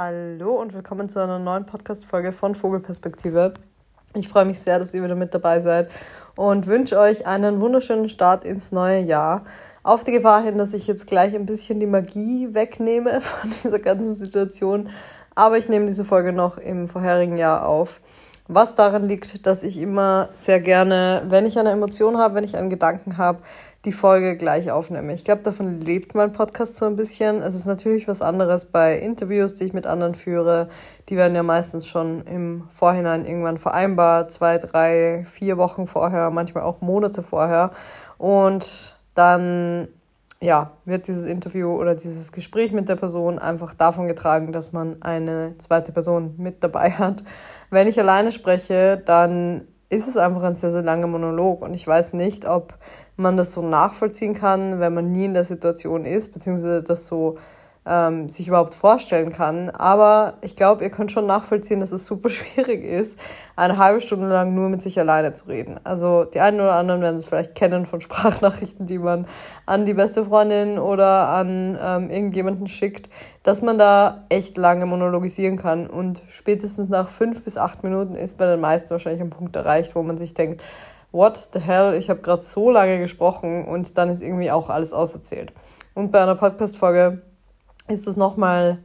Hallo und willkommen zu einer neuen Podcast-Folge von Vogelperspektive. Ich freue mich sehr, dass ihr wieder mit dabei seid und wünsche euch einen wunderschönen Start ins neue Jahr. Auf die Gefahr hin, dass ich jetzt gleich ein bisschen die Magie wegnehme von dieser ganzen Situation. Aber ich nehme diese Folge noch im vorherigen Jahr auf. Was daran liegt, dass ich immer sehr gerne, wenn ich eine Emotion habe, wenn ich einen Gedanken habe, die Folge gleich aufnehme. Ich glaube, davon lebt mein Podcast so ein bisschen. Es ist natürlich was anderes bei Interviews, die ich mit anderen führe. Die werden ja meistens schon im Vorhinein irgendwann vereinbart, zwei, drei, vier Wochen vorher, manchmal auch Monate vorher. Und dann ja, wird dieses Interview oder dieses Gespräch mit der Person einfach davon getragen, dass man eine zweite Person mit dabei hat. Wenn ich alleine spreche, dann ist es einfach ein sehr, sehr langer Monolog und ich weiß nicht, ob man das so nachvollziehen kann, wenn man nie in der Situation ist, beziehungsweise das so ähm, sich überhaupt vorstellen kann. Aber ich glaube, ihr könnt schon nachvollziehen, dass es super schwierig ist, eine halbe Stunde lang nur mit sich alleine zu reden. Also die einen oder anderen werden es vielleicht kennen von Sprachnachrichten, die man an die beste Freundin oder an ähm, irgendjemanden schickt, dass man da echt lange monologisieren kann. Und spätestens nach fünf bis acht Minuten ist bei den meisten wahrscheinlich ein Punkt erreicht, wo man sich denkt, what the hell, ich habe gerade so lange gesprochen und dann ist irgendwie auch alles auserzählt. Und bei einer Podcast-Folge ist es nochmal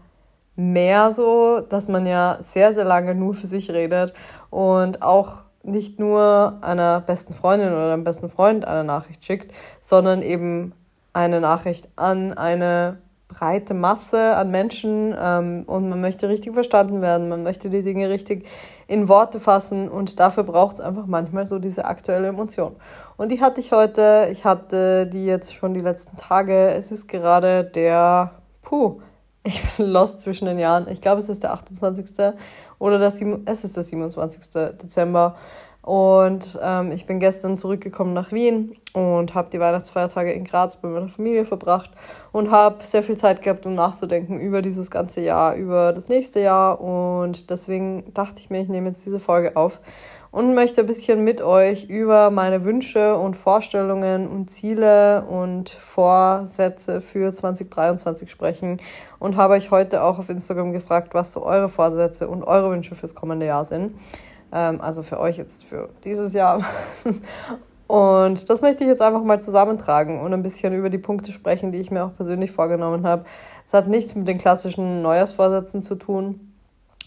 mehr so, dass man ja sehr, sehr lange nur für sich redet und auch nicht nur einer besten Freundin oder einem besten Freund eine Nachricht schickt, sondern eben eine Nachricht an eine breite Masse an Menschen ähm, und man möchte richtig verstanden werden, man möchte die Dinge richtig in Worte fassen und dafür braucht es einfach manchmal so diese aktuelle Emotion. Und die hatte ich heute, ich hatte die jetzt schon die letzten Tage. Es ist gerade der puh, ich bin lost zwischen den Jahren. Ich glaube, es ist der 28. oder das, es ist der 27. Dezember. Und ähm, ich bin gestern zurückgekommen nach Wien und habe die Weihnachtsfeiertage in Graz bei meiner Familie verbracht und habe sehr viel Zeit gehabt, um nachzudenken über dieses ganze Jahr, über das nächste Jahr. Und deswegen dachte ich mir, ich nehme jetzt diese Folge auf und möchte ein bisschen mit euch über meine Wünsche und Vorstellungen und Ziele und Vorsätze für 2023 sprechen und habe euch heute auch auf Instagram gefragt, was so eure Vorsätze und eure Wünsche fürs kommende Jahr sind. Ähm, also für euch jetzt für dieses Jahr. Und das möchte ich jetzt einfach mal zusammentragen und ein bisschen über die Punkte sprechen, die ich mir auch persönlich vorgenommen habe. Es hat nichts mit den klassischen Neujahrsvorsätzen zu tun,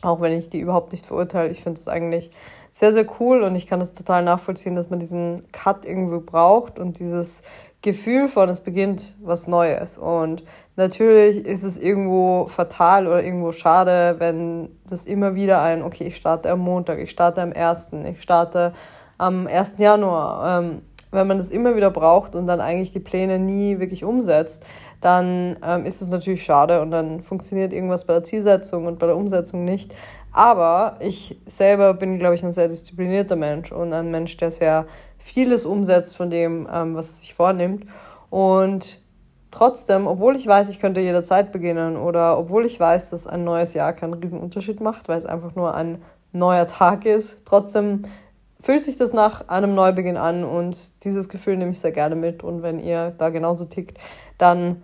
auch wenn ich die überhaupt nicht verurteile. Ich finde es eigentlich sehr, sehr cool und ich kann es total nachvollziehen, dass man diesen Cut irgendwo braucht und dieses Gefühl von, es beginnt was Neues. Und natürlich ist es irgendwo fatal oder irgendwo schade, wenn das immer wieder ein, okay, ich starte am Montag, ich starte am 1., ich starte am 1. Januar. Ähm, wenn man das immer wieder braucht und dann eigentlich die Pläne nie wirklich umsetzt, dann ähm, ist es natürlich schade und dann funktioniert irgendwas bei der Zielsetzung und bei der Umsetzung nicht. Aber ich selber bin, glaube ich, ein sehr disziplinierter Mensch und ein Mensch, der sehr vieles umsetzt von dem, ähm, was er sich vornimmt. Und trotzdem, obwohl ich weiß, ich könnte jederzeit beginnen oder obwohl ich weiß, dass ein neues Jahr keinen Unterschied macht, weil es einfach nur ein neuer Tag ist, trotzdem fühlt sich das nach einem Neubeginn an und dieses Gefühl nehme ich sehr gerne mit. Und wenn ihr da genauso tickt, dann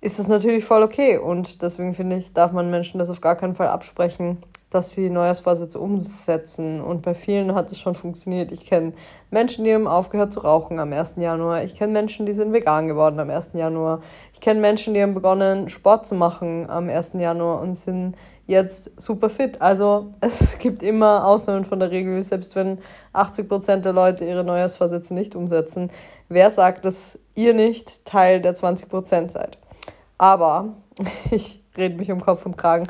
ist das natürlich voll okay. Und deswegen finde ich, darf man Menschen das auf gar keinen Fall absprechen, dass sie Neujahrsvorsätze umsetzen. Und bei vielen hat es schon funktioniert. Ich kenne Menschen, die haben aufgehört zu rauchen am 1. Januar. Ich kenne Menschen, die sind vegan geworden am 1. Januar. Ich kenne Menschen, die haben begonnen, Sport zu machen am 1. Januar und sind jetzt super fit. Also es gibt immer Ausnahmen von der Regel, selbst wenn 80 Prozent der Leute ihre Neujahrsvorsätze nicht umsetzen. Wer sagt, dass ihr nicht Teil der 20 Prozent seid? Aber ich rede mich um Kopf und Kragen.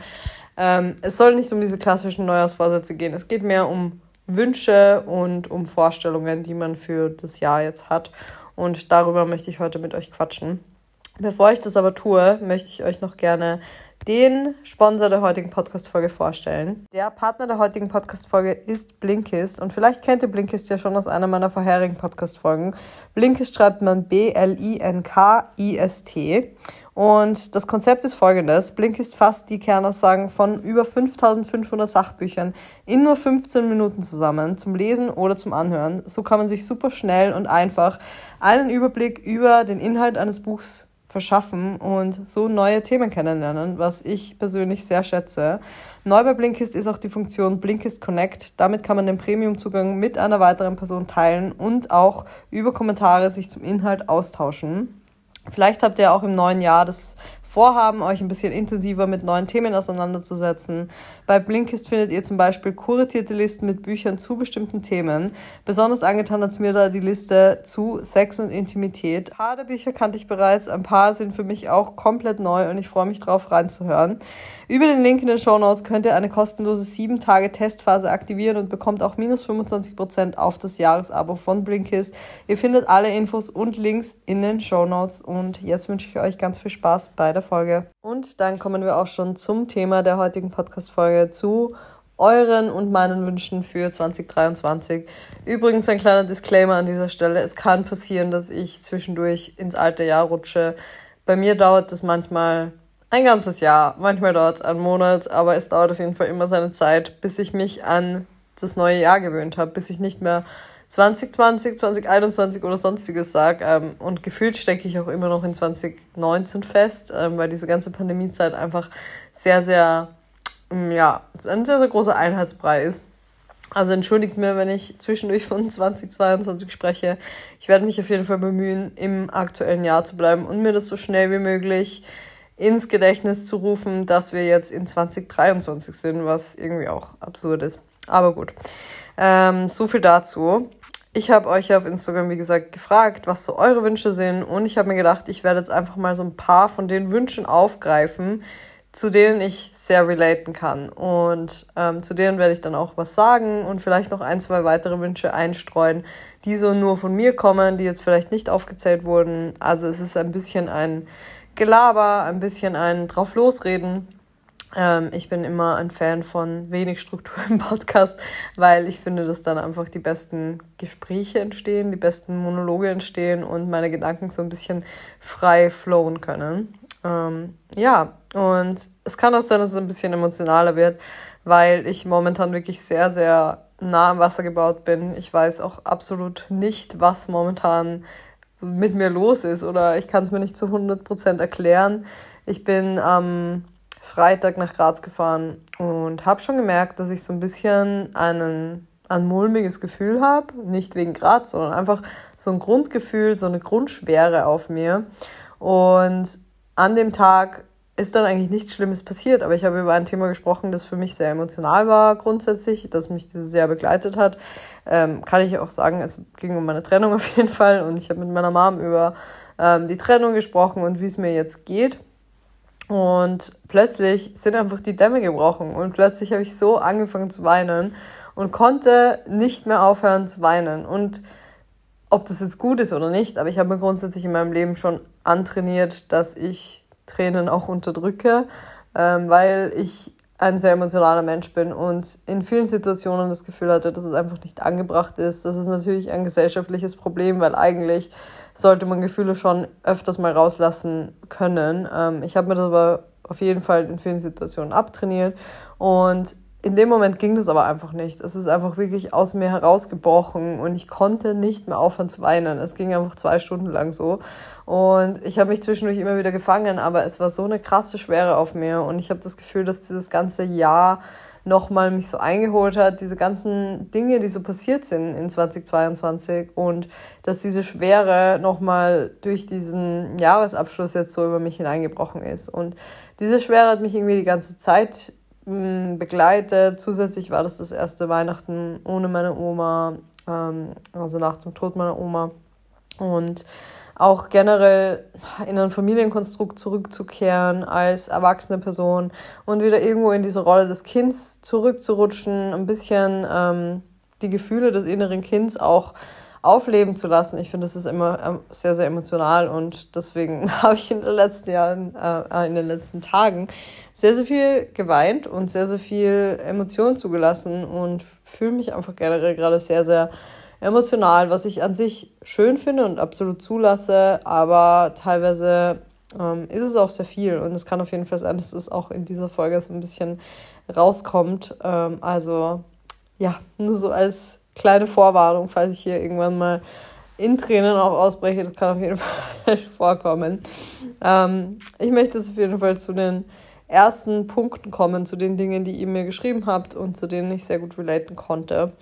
Ähm, es soll nicht um diese klassischen Neujahrsvorsätze gehen. Es geht mehr um Wünsche und um Vorstellungen, die man für das Jahr jetzt hat. Und darüber möchte ich heute mit euch quatschen. Bevor ich das aber tue, möchte ich euch noch gerne den Sponsor der heutigen Podcast-Folge vorstellen. Der Partner der heutigen Podcast-Folge ist Blinkist und vielleicht kennt ihr Blinkist ja schon aus einer meiner vorherigen Podcast-Folgen. Blinkist schreibt man B-L-I-N-K-I-S-T und das Konzept ist folgendes. Blinkist fasst die Kernaussagen von über 5500 Sachbüchern in nur 15 Minuten zusammen zum Lesen oder zum Anhören. So kann man sich super schnell und einfach einen Überblick über den Inhalt eines Buchs verschaffen und so neue Themen kennenlernen, was ich persönlich sehr schätze. Neu bei Blinkist ist auch die Funktion Blinkist Connect. Damit kann man den Premium-Zugang mit einer weiteren Person teilen und auch über Kommentare sich zum Inhalt austauschen. Vielleicht habt ihr auch im neuen Jahr das Vorhaben, euch ein bisschen intensiver mit neuen Themen auseinanderzusetzen. Bei Blinkist findet ihr zum Beispiel kuratierte Listen mit Büchern zu bestimmten Themen. Besonders angetan hat es mir da die Liste zu Sex und Intimität. Ein paar der Bücher kannte ich bereits, ein paar sind für mich auch komplett neu und ich freue mich drauf reinzuhören. Über den Link in den Show Notes könnt ihr eine kostenlose 7 Tage Testphase aktivieren und bekommt auch minus 25% auf das Jahresabo von Blinkist. Ihr findet alle Infos und Links in den Show Notes und jetzt wünsche ich euch ganz viel Spaß bei der der Folge. Und dann kommen wir auch schon zum Thema der heutigen Podcast-Folge zu euren und meinen Wünschen für 2023. Übrigens ein kleiner Disclaimer an dieser Stelle. Es kann passieren, dass ich zwischendurch ins alte Jahr rutsche. Bei mir dauert das manchmal ein ganzes Jahr, manchmal dauert es einen Monat, aber es dauert auf jeden Fall immer seine Zeit, bis ich mich an das neue Jahr gewöhnt habe, bis ich nicht mehr 2020, 2021 oder sonstiges sage. Ähm, und gefühlt stecke ich auch immer noch in 2019 fest, ähm, weil diese ganze Pandemiezeit einfach sehr, sehr, ähm, ja, ein sehr, sehr großer Einheitsbrei ist. Also entschuldigt mir, wenn ich zwischendurch von 2022 spreche. Ich werde mich auf jeden Fall bemühen, im aktuellen Jahr zu bleiben und mir das so schnell wie möglich ins Gedächtnis zu rufen, dass wir jetzt in 2023 sind, was irgendwie auch absurd ist. Aber gut. Ähm, so viel dazu. Ich habe euch auf Instagram, wie gesagt, gefragt, was so eure Wünsche sind. Und ich habe mir gedacht, ich werde jetzt einfach mal so ein paar von den Wünschen aufgreifen, zu denen ich sehr relaten kann. Und ähm, zu denen werde ich dann auch was sagen und vielleicht noch ein, zwei weitere Wünsche einstreuen, die so nur von mir kommen, die jetzt vielleicht nicht aufgezählt wurden. Also es ist ein bisschen ein Gelaber, ein bisschen ein drauf losreden. Ähm, ich bin immer ein Fan von wenig Struktur im Podcast, weil ich finde, dass dann einfach die besten Gespräche entstehen, die besten Monologe entstehen und meine Gedanken so ein bisschen frei flowen können. Ähm, ja, und es kann auch sein, dass es ein bisschen emotionaler wird, weil ich momentan wirklich sehr, sehr nah am Wasser gebaut bin. Ich weiß auch absolut nicht, was momentan mit mir los ist oder ich kann es mir nicht zu 100% erklären. Ich bin am ähm, Freitag nach Graz gefahren und habe schon gemerkt, dass ich so ein bisschen einen, ein mulmiges Gefühl habe. Nicht wegen Graz, sondern einfach so ein Grundgefühl, so eine Grundschwere auf mir. Und an dem Tag ist dann eigentlich nichts Schlimmes passiert, aber ich habe über ein Thema gesprochen, das für mich sehr emotional war grundsätzlich, das mich sehr begleitet hat. Ähm, kann ich auch sagen, es ging um meine Trennung auf jeden Fall und ich habe mit meiner Mom über ähm, die Trennung gesprochen und wie es mir jetzt geht. Und plötzlich sind einfach die Dämme gebrochen und plötzlich habe ich so angefangen zu weinen und konnte nicht mehr aufhören zu weinen. Und ob das jetzt gut ist oder nicht, aber ich habe mir grundsätzlich in meinem Leben schon antrainiert, dass ich Tränen auch unterdrücke, ähm, weil ich ein sehr emotionaler Mensch bin und in vielen Situationen das Gefühl hatte, dass es einfach nicht angebracht ist. Das ist natürlich ein gesellschaftliches Problem, weil eigentlich sollte man Gefühle schon öfters mal rauslassen können. Ähm, ich habe mir das aber auf jeden Fall in vielen Situationen abtrainiert und in dem Moment ging das aber einfach nicht. Es ist einfach wirklich aus mir herausgebrochen und ich konnte nicht mehr aufhören zu weinen. Es ging einfach zwei Stunden lang so. Und ich habe mich zwischendurch immer wieder gefangen, aber es war so eine krasse Schwere auf mir und ich habe das Gefühl, dass dieses ganze Jahr nochmal mich so eingeholt hat, diese ganzen Dinge, die so passiert sind in 2022 und dass diese Schwere nochmal durch diesen Jahresabschluss jetzt so über mich hineingebrochen ist. Und diese Schwere hat mich irgendwie die ganze Zeit begleitet. Zusätzlich war das das erste Weihnachten ohne meine Oma, ähm, also nach dem Tod meiner Oma. Und auch generell in ein Familienkonstrukt zurückzukehren als erwachsene Person und wieder irgendwo in diese Rolle des Kindes zurückzurutschen, ein bisschen ähm, die Gefühle des inneren Kindes auch aufleben zu lassen. Ich finde, das ist immer ähm, sehr, sehr emotional und deswegen habe ich in den letzten Jahren, äh, in den letzten Tagen sehr, sehr viel geweint und sehr, sehr viel Emotionen zugelassen und fühle mich einfach generell gerade sehr, sehr emotional, was ich an sich schön finde und absolut zulasse, aber teilweise ähm, ist es auch sehr viel und es kann auf jeden Fall sein, dass es auch in dieser Folge so ein bisschen rauskommt. Ähm, also ja, nur so als kleine Vorwarnung, falls ich hier irgendwann mal in Tränen auch ausbreche. Das kann auf jeden Fall vorkommen. Ähm, ich möchte jetzt auf jeden Fall zu den ersten Punkten kommen, zu den Dingen, die ihr mir geschrieben habt und zu denen ich sehr gut relaten konnte.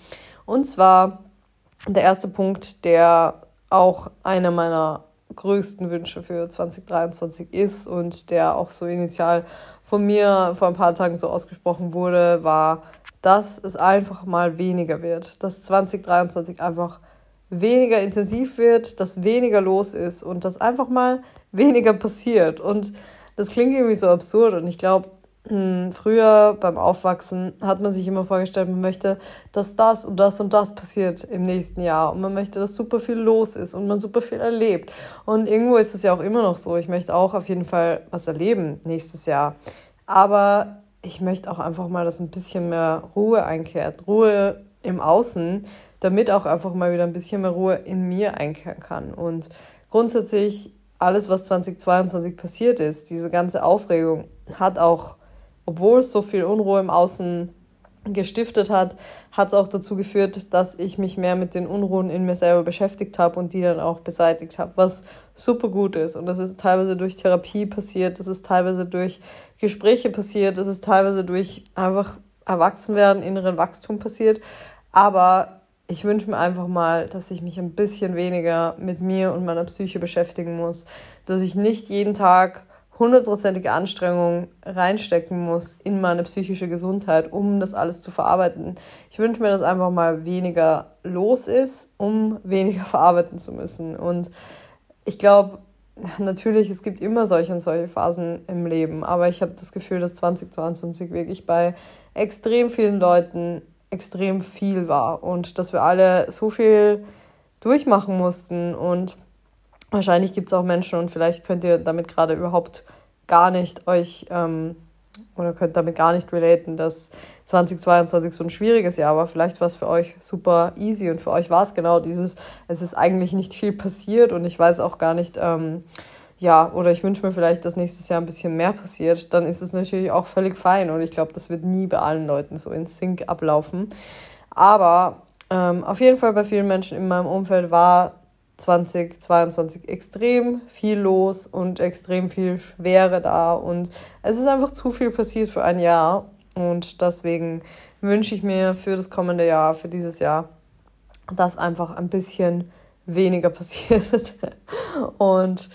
Und zwar der erste Punkt, der auch einer meiner größten Wünsche für 2023 ist und der auch so initial von mir vor ein paar Tagen so ausgesprochen wurde, war, dass es einfach mal weniger wird. Dass 2023 einfach weniger intensiv wird, dass weniger los ist und dass einfach mal weniger passiert. Und das klingt irgendwie so absurd und ich glaube, hm, früher beim Aufwachsen hat man sich immer vorgestellt, man möchte, dass das und das und das passiert im nächsten Jahr und man möchte, dass super viel los ist und man super viel erlebt. Und irgendwo ist es ja auch immer noch so. Ich möchte auch auf jeden Fall was erleben nächstes Jahr. Aber ich möchte auch einfach mal, dass ein bisschen mehr Ruhe einkehrt. Ruhe im Außen, damit auch einfach mal wieder ein bisschen mehr Ruhe in mir einkehren kann. Und grundsätzlich alles, was 2022 passiert ist, diese ganze Aufregung, hat auch obwohl es so viel Unruhe im Außen gestiftet hat, hat es auch dazu geführt, dass ich mich mehr mit den Unruhen in mir selber beschäftigt habe und die dann auch beseitigt habe, was super gut ist. Und das ist teilweise durch Therapie passiert, das ist teilweise durch Gespräche passiert, das ist teilweise durch einfach Erwachsenwerden, inneren Wachstum passiert. Aber ich wünsche mir einfach mal, dass ich mich ein bisschen weniger mit mir und meiner Psyche beschäftigen muss, dass ich nicht jeden Tag hundertprozentige Anstrengung reinstecken muss in meine psychische Gesundheit, um das alles zu verarbeiten. Ich wünsche mir, dass einfach mal weniger los ist, um weniger verarbeiten zu müssen. Und ich glaube, natürlich, es gibt immer solche und solche Phasen im Leben, aber ich habe das Gefühl, dass 2022 wirklich bei extrem vielen Leuten extrem viel war und dass wir alle so viel durchmachen mussten und Wahrscheinlich gibt es auch Menschen und vielleicht könnt ihr damit gerade überhaupt gar nicht euch ähm, oder könnt damit gar nicht relaten, dass 2022 so ein schwieriges Jahr war. Vielleicht war es für euch super easy und für euch war es genau dieses, es ist eigentlich nicht viel passiert und ich weiß auch gar nicht, ähm, ja, oder ich wünsche mir vielleicht, dass nächstes Jahr ein bisschen mehr passiert, dann ist es natürlich auch völlig fein und ich glaube, das wird nie bei allen Leuten so in Sync ablaufen. Aber ähm, auf jeden Fall bei vielen Menschen in meinem Umfeld war 2022 extrem viel los und extrem viel Schwere da und es ist einfach zu viel passiert für ein Jahr und deswegen wünsche ich mir für das kommende Jahr, für dieses Jahr, dass einfach ein bisschen weniger passiert und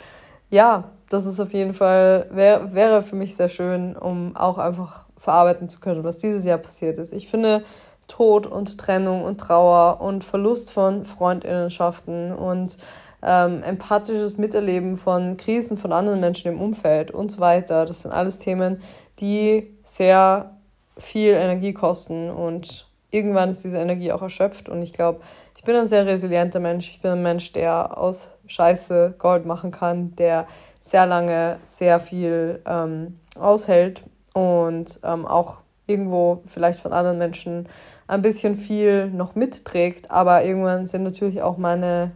ja, das ist auf jeden Fall, wär, wäre für mich sehr schön, um auch einfach verarbeiten zu können, was dieses Jahr passiert ist. Ich finde, Tod und Trennung und Trauer und Verlust von Freundinnenschaften und ähm, empathisches Miterleben von Krisen von anderen Menschen im Umfeld und so weiter. Das sind alles Themen, die sehr viel Energie kosten und irgendwann ist diese Energie auch erschöpft und ich glaube, ich bin ein sehr resilienter Mensch. Ich bin ein Mensch, der aus Scheiße Gold machen kann, der sehr lange sehr viel ähm, aushält und ähm, auch irgendwo vielleicht von anderen Menschen ein bisschen viel noch mitträgt, aber irgendwann sind natürlich auch meine,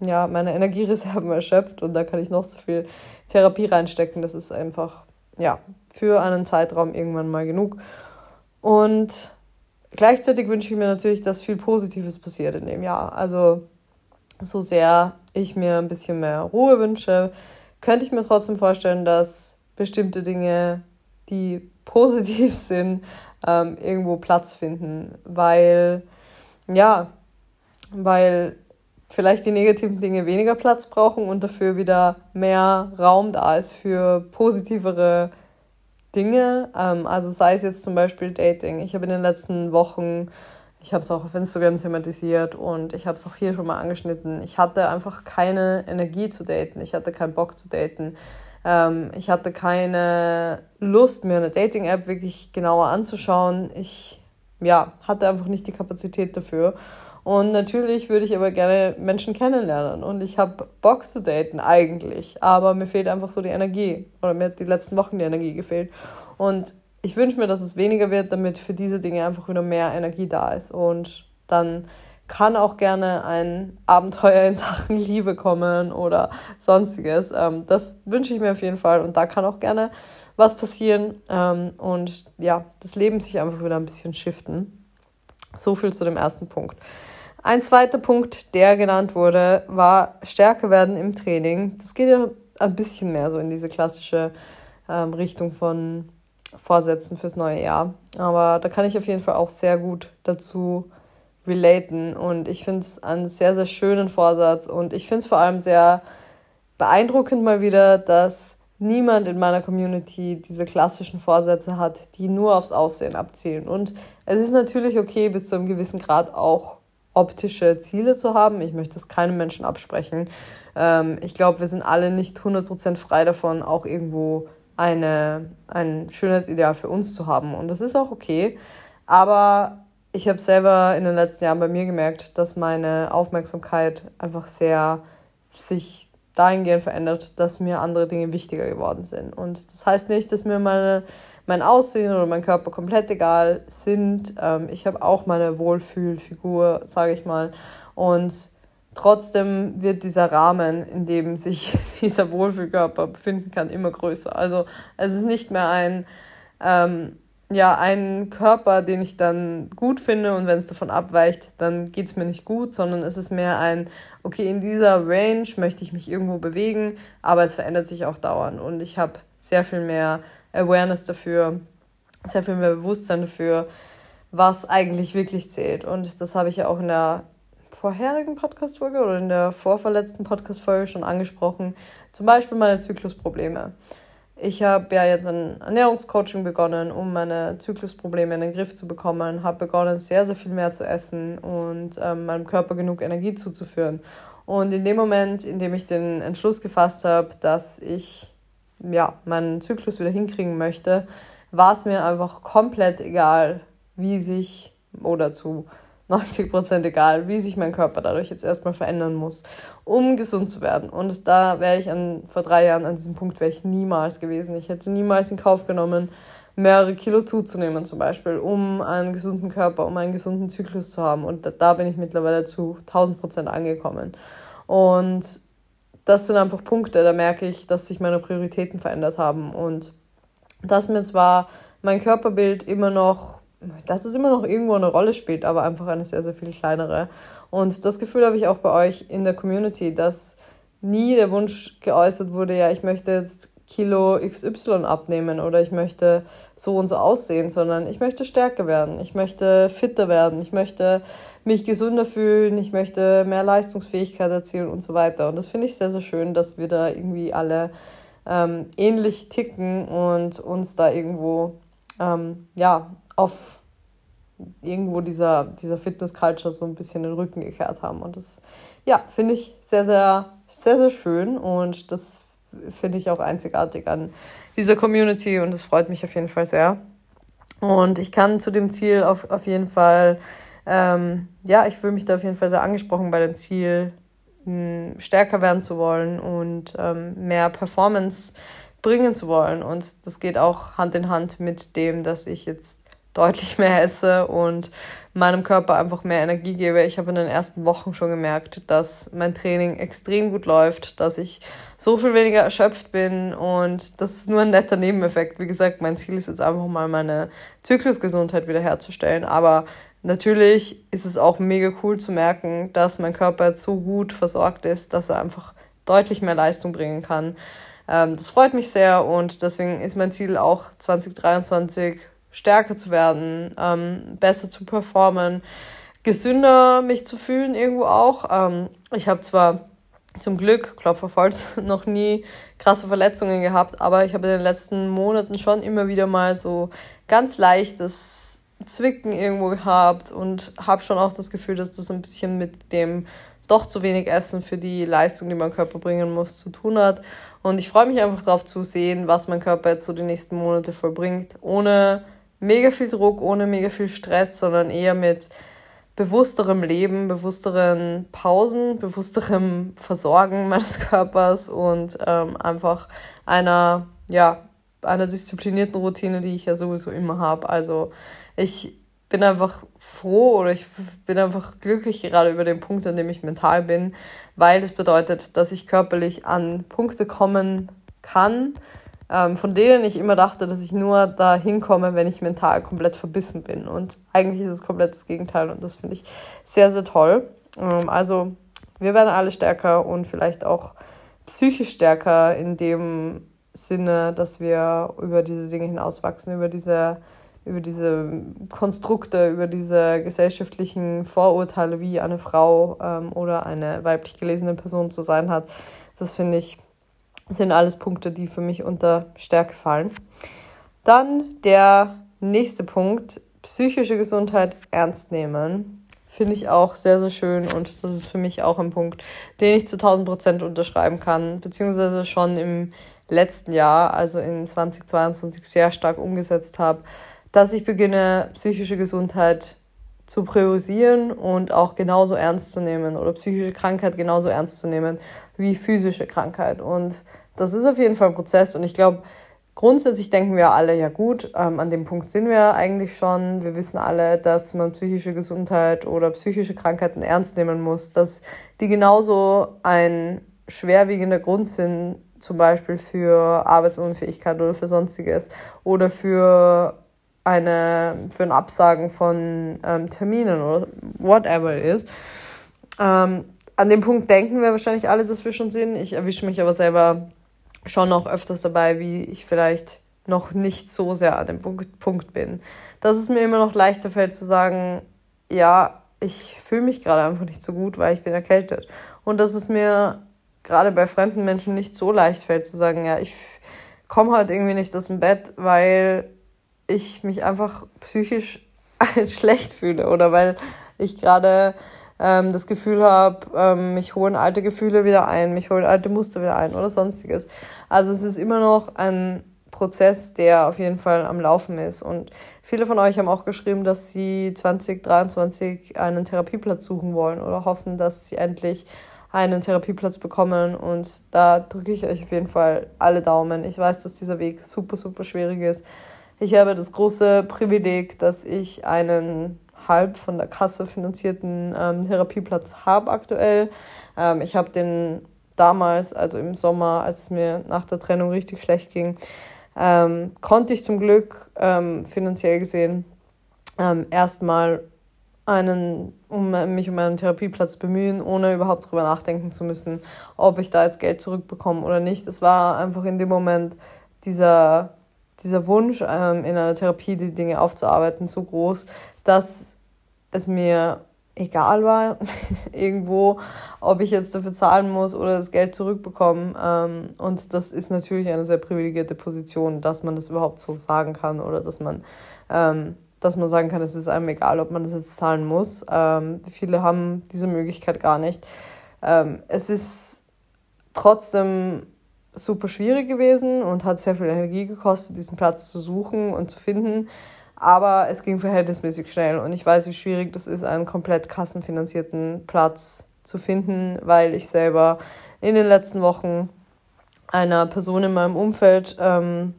ja, meine Energiereserven erschöpft und da kann ich noch so viel Therapie reinstecken. Das ist einfach, ja, für einen Zeitraum irgendwann mal genug. Und gleichzeitig wünsche ich mir natürlich, dass viel Positives passiert in dem Jahr. Also so sehr ich mir ein bisschen mehr Ruhe wünsche, könnte ich mir trotzdem vorstellen, dass bestimmte Dinge, die positiv sind, ähm, irgendwo Platz finden, weil, ja, weil vielleicht die negativen Dinge weniger Platz brauchen und dafür wieder mehr Raum da ist für positivere Dinge. Ähm, also sei es jetzt zum Beispiel Dating. Ich habe in den letzten Wochen, ich habe es auch auf Instagram thematisiert und ich habe es auch hier schon mal angeschnitten, ich hatte einfach keine Energie zu daten. Ich hatte keinen Bock zu daten. Ähm, ich hatte keine Lust, mir eine Dating-App wirklich genauer anzuschauen. Ich ja, hatte einfach nicht die Kapazität dafür. Und natürlich würde ich aber gerne Menschen kennenlernen und ich habe Bock zu daten eigentlich, aber mir fehlt einfach so die Energie oder mir hat die letzten Wochen die Energie gefehlt. Und ich wünsche mir, dass es weniger wird, damit für diese Dinge einfach wieder mehr Energie da ist und dann kann auch gerne ein Abenteuer in Sachen Liebe kommen oder sonstiges. Ähm, das wünsche ich mir auf jeden Fall und da kann auch gerne was passieren ähm, und ja, das Leben sich einfach wieder ein bisschen shiften. So viel zu dem ersten Punkt. Ein zweiter Punkt, der genannt wurde, war stärker werden im Training. Das geht ja ein bisschen mehr so in diese klassische ähm, Richtung von Vorsätzen fürs neue Jahr. Aber da kann ich auf jeden Fall auch sehr gut dazu relaten. Und ich finde es einen sehr, sehr schönen Vorsatz. Und ich finde es vor allem sehr beeindruckend mal wieder, dass niemand in meiner Community diese klassischen Vorsätze hat, die nur aufs Aussehen abzielen. Und es ist natürlich okay, bis zu einem gewissen Grad auch optische Ziele zu haben. Ich möchte es keinem Menschen absprechen. Ähm, ich glaube, wir sind alle nicht 100% frei davon, auch irgendwo eine, ein Schönheitsideal für uns zu haben. Und das ist auch okay. Aber ich habe selber in den letzten Jahren bei mir gemerkt, dass meine Aufmerksamkeit einfach sehr sich dahingehend verändert, dass mir andere Dinge wichtiger geworden sind. Und das heißt nicht, dass mir meine, mein Aussehen oder mein Körper komplett egal sind. Ähm, ich habe auch meine Wohlfühlfigur, sage ich mal. Und trotzdem wird dieser Rahmen, in dem sich dieser Wohlfühlkörper befinden kann, immer größer. Also es ist nicht mehr ein ähm, ja, ein Körper, den ich dann gut finde und wenn es davon abweicht, dann geht es mir nicht gut, sondern es ist mehr ein, okay, in dieser Range möchte ich mich irgendwo bewegen, aber es verändert sich auch dauernd und ich habe sehr viel mehr Awareness dafür, sehr viel mehr Bewusstsein dafür, was eigentlich wirklich zählt. Und das habe ich ja auch in der vorherigen Podcast-Folge oder in der vorverletzten Podcast-Folge schon angesprochen. Zum Beispiel meine Zyklusprobleme. Ich habe ja jetzt ein Ernährungscoaching begonnen, um meine Zyklusprobleme in den Griff zu bekommen. Habe begonnen, sehr, sehr viel mehr zu essen und ähm, meinem Körper genug Energie zuzuführen. Und in dem Moment, in dem ich den Entschluss gefasst habe, dass ich ja, meinen Zyklus wieder hinkriegen möchte, war es mir einfach komplett egal, wie sich oder zu 90 Prozent egal, wie sich mein Körper dadurch jetzt erstmal verändern muss, um gesund zu werden. Und da wäre ich an, vor drei Jahren an diesem Punkt wäre ich niemals gewesen. Ich hätte niemals in Kauf genommen, mehrere Kilo zuzunehmen zum Beispiel, um einen gesunden Körper, um einen gesunden Zyklus zu haben. Und da, da bin ich mittlerweile zu 1000 Prozent angekommen. Und das sind einfach Punkte, da merke ich, dass sich meine Prioritäten verändert haben und dass mir zwar mein Körperbild immer noch dass es immer noch irgendwo eine Rolle spielt, aber einfach eine sehr, sehr viel kleinere. Und das Gefühl habe ich auch bei euch in der Community, dass nie der Wunsch geäußert wurde, ja, ich möchte jetzt Kilo XY abnehmen oder ich möchte so und so aussehen, sondern ich möchte stärker werden, ich möchte fitter werden, ich möchte mich gesünder fühlen, ich möchte mehr Leistungsfähigkeit erzielen und so weiter. Und das finde ich sehr, sehr schön, dass wir da irgendwie alle ähm, ähnlich ticken und uns da irgendwo ähm, ja, auf irgendwo dieser, dieser Fitness-Culture so ein bisschen den Rücken gekehrt haben. Und das, ja, finde ich sehr, sehr, sehr, sehr schön und das finde ich auch einzigartig an dieser Community und das freut mich auf jeden Fall sehr. Und ich kann zu dem Ziel auf, auf jeden Fall, ähm, ja, ich fühle mich da auf jeden Fall sehr angesprochen bei dem Ziel, mh, stärker werden zu wollen und ähm, mehr Performance bringen zu wollen. Und das geht auch Hand in Hand mit dem, dass ich jetzt deutlich mehr esse und meinem Körper einfach mehr Energie gebe. Ich habe in den ersten Wochen schon gemerkt, dass mein Training extrem gut läuft, dass ich so viel weniger erschöpft bin und das ist nur ein netter Nebeneffekt. Wie gesagt, mein Ziel ist jetzt einfach mal meine Zyklusgesundheit wiederherzustellen, aber natürlich ist es auch mega cool zu merken, dass mein Körper jetzt so gut versorgt ist, dass er einfach deutlich mehr Leistung bringen kann. Ähm, das freut mich sehr und deswegen ist mein Ziel auch 2023 stärker zu werden, ähm, besser zu performen, gesünder mich zu fühlen irgendwo auch. Ähm, ich habe zwar zum Glück, Klopf auf Holz, noch nie krasse Verletzungen gehabt, aber ich habe in den letzten Monaten schon immer wieder mal so ganz leichtes Zwicken irgendwo gehabt und habe schon auch das Gefühl, dass das ein bisschen mit dem doch zu wenig Essen für die Leistung, die mein Körper bringen muss, zu tun hat. Und ich freue mich einfach darauf zu sehen, was mein Körper jetzt so die nächsten Monate vollbringt, ohne mega viel Druck, ohne mega viel Stress, sondern eher mit bewussterem Leben, bewussteren Pausen, bewussterem Versorgen meines Körpers und ähm, einfach einer, ja, einer disziplinierten Routine, die ich ja sowieso immer habe. Also ich bin einfach froh oder ich bin einfach glücklich gerade über den Punkt, an dem ich mental bin, weil das bedeutet, dass ich körperlich an Punkte kommen kann, von denen ich immer dachte, dass ich nur da hinkomme, wenn ich mental komplett verbissen bin. Und eigentlich ist es komplett das Gegenteil und das finde ich sehr, sehr toll. Ähm, also wir werden alle stärker und vielleicht auch psychisch stärker in dem Sinne, dass wir über diese Dinge hinauswachsen, über diese, über diese Konstrukte, über diese gesellschaftlichen Vorurteile, wie eine Frau ähm, oder eine weiblich gelesene Person zu sein hat. Das finde ich, sind alles Punkte, die für mich unter Stärke fallen. Dann der nächste Punkt, psychische Gesundheit ernst nehmen. Finde ich auch sehr, sehr schön und das ist für mich auch ein Punkt, den ich zu 1000 Prozent unterschreiben kann, beziehungsweise schon im letzten Jahr, also in 2022, sehr stark umgesetzt habe, dass ich beginne, psychische Gesundheit zu priorisieren und auch genauso ernst zu nehmen oder psychische Krankheit genauso ernst zu nehmen wie physische Krankheit. Und das ist auf jeden Fall ein Prozess und ich glaube, grundsätzlich denken wir alle, ja gut, ähm, an dem Punkt sind wir eigentlich schon. Wir wissen alle, dass man psychische Gesundheit oder psychische Krankheiten ernst nehmen muss, dass die genauso ein schwerwiegender Grund sind zum Beispiel für Arbeitsunfähigkeit oder für sonstiges oder für eine für ein Absagen von ähm, Terminen oder whatever it is. Ähm, an dem Punkt denken wir wahrscheinlich alle, dass wir schon sind. Ich erwische mich aber selber schon noch öfters dabei, wie ich vielleicht noch nicht so sehr an dem Punkt, Punkt bin. Dass es mir immer noch leichter fällt zu sagen, ja, ich fühle mich gerade einfach nicht so gut, weil ich bin erkältet. Und dass es mir gerade bei fremden Menschen nicht so leicht fällt zu sagen, ja, ich komme halt irgendwie nicht aus dem Bett, weil ich mich einfach psychisch schlecht fühle oder weil ich gerade ähm, das Gefühl habe, ähm, mich holen alte Gefühle wieder ein, mich holen alte Muster wieder ein oder sonstiges. Also es ist immer noch ein Prozess, der auf jeden Fall am Laufen ist. Und viele von euch haben auch geschrieben, dass sie 2023 einen Therapieplatz suchen wollen oder hoffen, dass sie endlich einen Therapieplatz bekommen und da drücke ich euch auf jeden Fall alle Daumen. Ich weiß, dass dieser Weg super, super schwierig ist. Ich habe das große Privileg, dass ich einen halb von der Kasse finanzierten ähm, Therapieplatz habe aktuell. Ähm, ich habe den damals, also im Sommer, als es mir nach der Trennung richtig schlecht ging, ähm, konnte ich zum Glück ähm, finanziell gesehen ähm, erstmal einen, um mich um einen Therapieplatz bemühen, ohne überhaupt darüber nachdenken zu müssen, ob ich da jetzt Geld zurückbekomme oder nicht. Es war einfach in dem Moment dieser, dieser Wunsch, ähm, in einer Therapie die Dinge aufzuarbeiten, so groß, dass es mir egal war, irgendwo, ob ich jetzt dafür zahlen muss oder das Geld zurückbekomme. Ähm, und das ist natürlich eine sehr privilegierte Position, dass man das überhaupt so sagen kann oder dass man ähm, dass man sagen kann, es ist einem egal, ob man das jetzt zahlen muss. Ähm, viele haben diese Möglichkeit gar nicht. Ähm, es ist trotzdem super schwierig gewesen und hat sehr viel Energie gekostet, diesen Platz zu suchen und zu finden. Aber es ging verhältnismäßig schnell und ich weiß, wie schwierig das ist, einen komplett kassenfinanzierten Platz zu finden, weil ich selber in den letzten Wochen einer Person in meinem Umfeld ähm,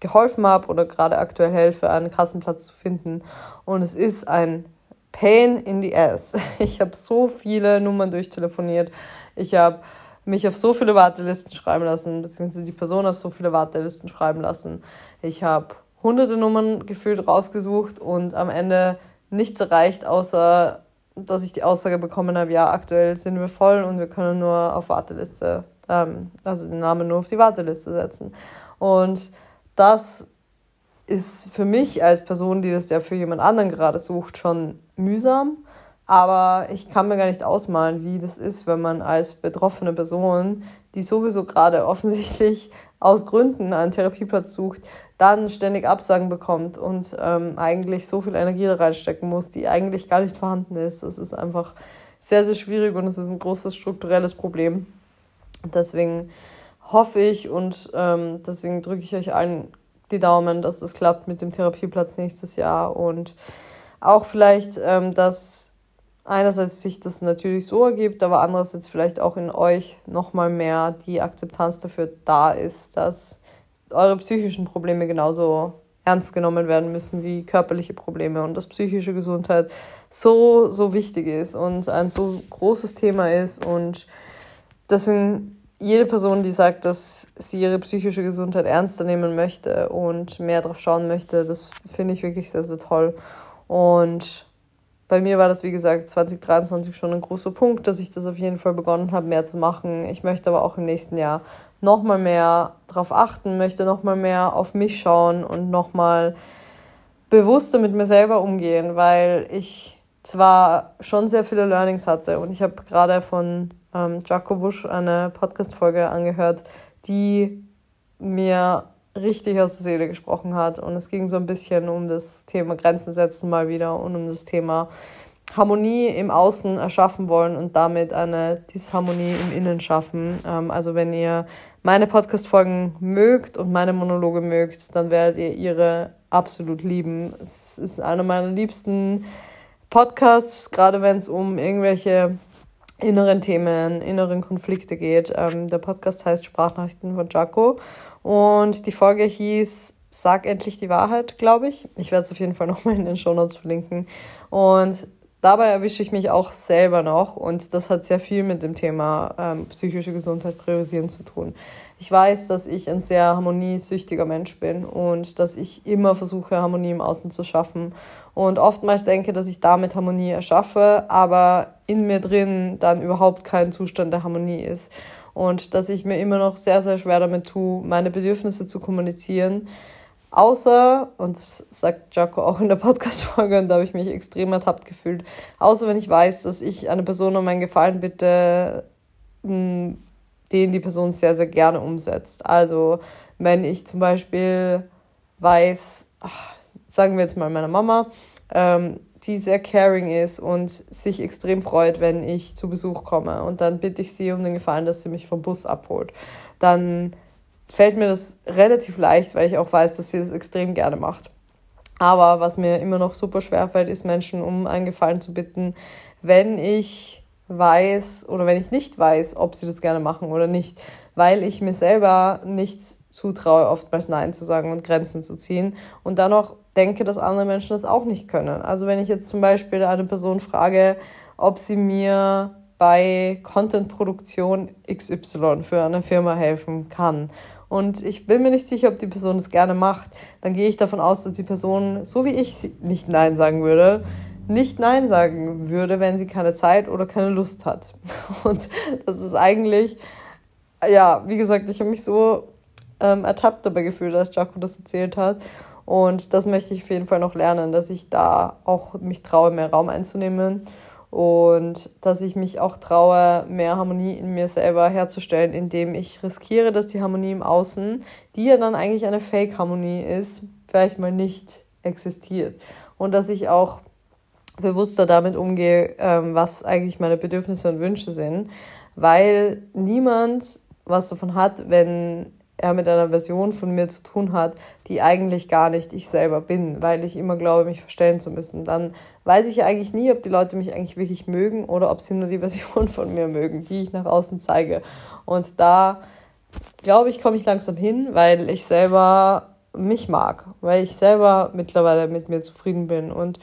geholfen habe oder gerade aktuell helfe, einen Kassenplatz zu finden. Und es ist ein Pain in the ass. Ich habe so viele Nummern durchtelefoniert. Ich habe mich auf so viele Wartelisten schreiben lassen, beziehungsweise die Person auf so viele Wartelisten schreiben lassen. Ich habe hunderte Nummern gefühlt rausgesucht und am Ende nichts erreicht, außer dass ich die Aussage bekommen habe, ja, aktuell sind wir voll und wir können nur auf Warteliste, ähm, also den Namen nur auf die Warteliste setzen. Und das ist für mich als Person, die das ja für jemand anderen gerade sucht, schon mühsam. Aber ich kann mir gar nicht ausmalen, wie das ist, wenn man als betroffene Person, die sowieso gerade offensichtlich aus Gründen einen Therapieplatz sucht, dann ständig Absagen bekommt und ähm, eigentlich so viel Energie da reinstecken muss, die eigentlich gar nicht vorhanden ist. Das ist einfach sehr, sehr schwierig und es ist ein großes strukturelles Problem. Deswegen hoffe ich und ähm, deswegen drücke ich euch allen die Daumen, dass das klappt mit dem Therapieplatz nächstes Jahr und auch vielleicht, ähm, dass einerseits sich das natürlich so ergibt, aber andererseits vielleicht auch in euch nochmal mehr die Akzeptanz dafür da ist, dass eure psychischen Probleme genauso ernst genommen werden müssen wie körperliche Probleme und dass psychische Gesundheit so, so wichtig ist und ein so großes Thema ist und deswegen jede Person, die sagt, dass sie ihre psychische Gesundheit ernster nehmen möchte und mehr drauf schauen möchte, das finde ich wirklich sehr, sehr toll. Und bei mir war das, wie gesagt, 2023 schon ein großer Punkt, dass ich das auf jeden Fall begonnen habe, mehr zu machen. Ich möchte aber auch im nächsten Jahr nochmal mehr darauf achten, möchte nochmal mehr auf mich schauen und nochmal bewusster mit mir selber umgehen, weil ich zwar schon sehr viele Learnings hatte und ich habe gerade von ähm, Jaco Wusch eine Podcast-Folge angehört, die mir richtig aus der Seele gesprochen hat. Und es ging so ein bisschen um das Thema Grenzen setzen mal wieder und um das Thema Harmonie im Außen erschaffen wollen und damit eine Disharmonie im Innen schaffen. Ähm, also wenn ihr meine Podcast-Folgen mögt und meine Monologe mögt, dann werdet ihr ihre absolut lieben. Es ist einer meiner liebsten Podcasts, gerade wenn es um irgendwelche inneren Themen, inneren Konflikte geht. Ähm, der Podcast heißt Sprachnachrichten von Jaco und die Folge hieß Sag endlich die Wahrheit, glaube ich. Ich werde es auf jeden Fall nochmal in den Show Notes verlinken. Und dabei erwische ich mich auch selber noch und das hat sehr viel mit dem Thema ähm, psychische Gesundheit priorisieren zu tun. Ich weiß, dass ich ein sehr harmoniesüchtiger Mensch bin und dass ich immer versuche, Harmonie im Außen zu schaffen und oftmals denke, dass ich damit Harmonie erschaffe, aber in mir drin dann überhaupt kein Zustand der Harmonie ist und dass ich mir immer noch sehr, sehr schwer damit tue, meine Bedürfnisse zu kommunizieren Außer, und das sagt Jaco auch in der Podcast-Folge, und da habe ich mich extrem ertappt gefühlt, außer wenn ich weiß, dass ich eine Person um einen Gefallen bitte, den die Person sehr, sehr gerne umsetzt. Also, wenn ich zum Beispiel weiß, ach, sagen wir jetzt mal meine Mama, ähm, die sehr caring ist und sich extrem freut, wenn ich zu Besuch komme. Und dann bitte ich sie um den Gefallen, dass sie mich vom Bus abholt. Dann fällt mir das relativ leicht, weil ich auch weiß, dass sie das extrem gerne macht. Aber was mir immer noch super schwer fällt, ist Menschen um einen Gefallen zu bitten, wenn ich weiß oder wenn ich nicht weiß, ob sie das gerne machen oder nicht, weil ich mir selber nicht zutraue, oftmals Nein zu sagen und Grenzen zu ziehen und dann auch denke, dass andere Menschen das auch nicht können. Also wenn ich jetzt zum Beispiel eine Person frage, ob sie mir bei Contentproduktion XY für eine Firma helfen kann und ich bin mir nicht sicher, ob die Person das gerne macht, dann gehe ich davon aus, dass die Person, so wie ich nicht Nein sagen würde, nicht Nein sagen würde, wenn sie keine Zeit oder keine Lust hat. Und das ist eigentlich, ja, wie gesagt, ich habe mich so ähm, ertappt dabei gefühlt, als Jaco das erzählt hat. Und das möchte ich auf jeden Fall noch lernen, dass ich da auch mich traue, mehr Raum einzunehmen und dass ich mich auch traue, mehr Harmonie in mir selber herzustellen, indem ich riskiere, dass die Harmonie im Außen, die ja dann eigentlich eine Fake-Harmonie ist, vielleicht mal nicht existiert. Und dass ich auch bewusster damit umgehe, ähm, was eigentlich meine Bedürfnisse und Wünsche sind, weil niemand was davon hat, wenn er mit einer Version von mir zu tun hat, die eigentlich gar nicht ich selber bin, weil ich immer glaube, mich verstellen zu müssen. Dann weiß ich ja eigentlich nie, ob die Leute mich eigentlich wirklich mögen oder ob sie nur die Version von mir mögen, die ich nach außen zeige. Und da glaube ich, komme ich langsam hin, weil ich selber mich mag, weil ich selber mittlerweile mit mir zufrieden bin und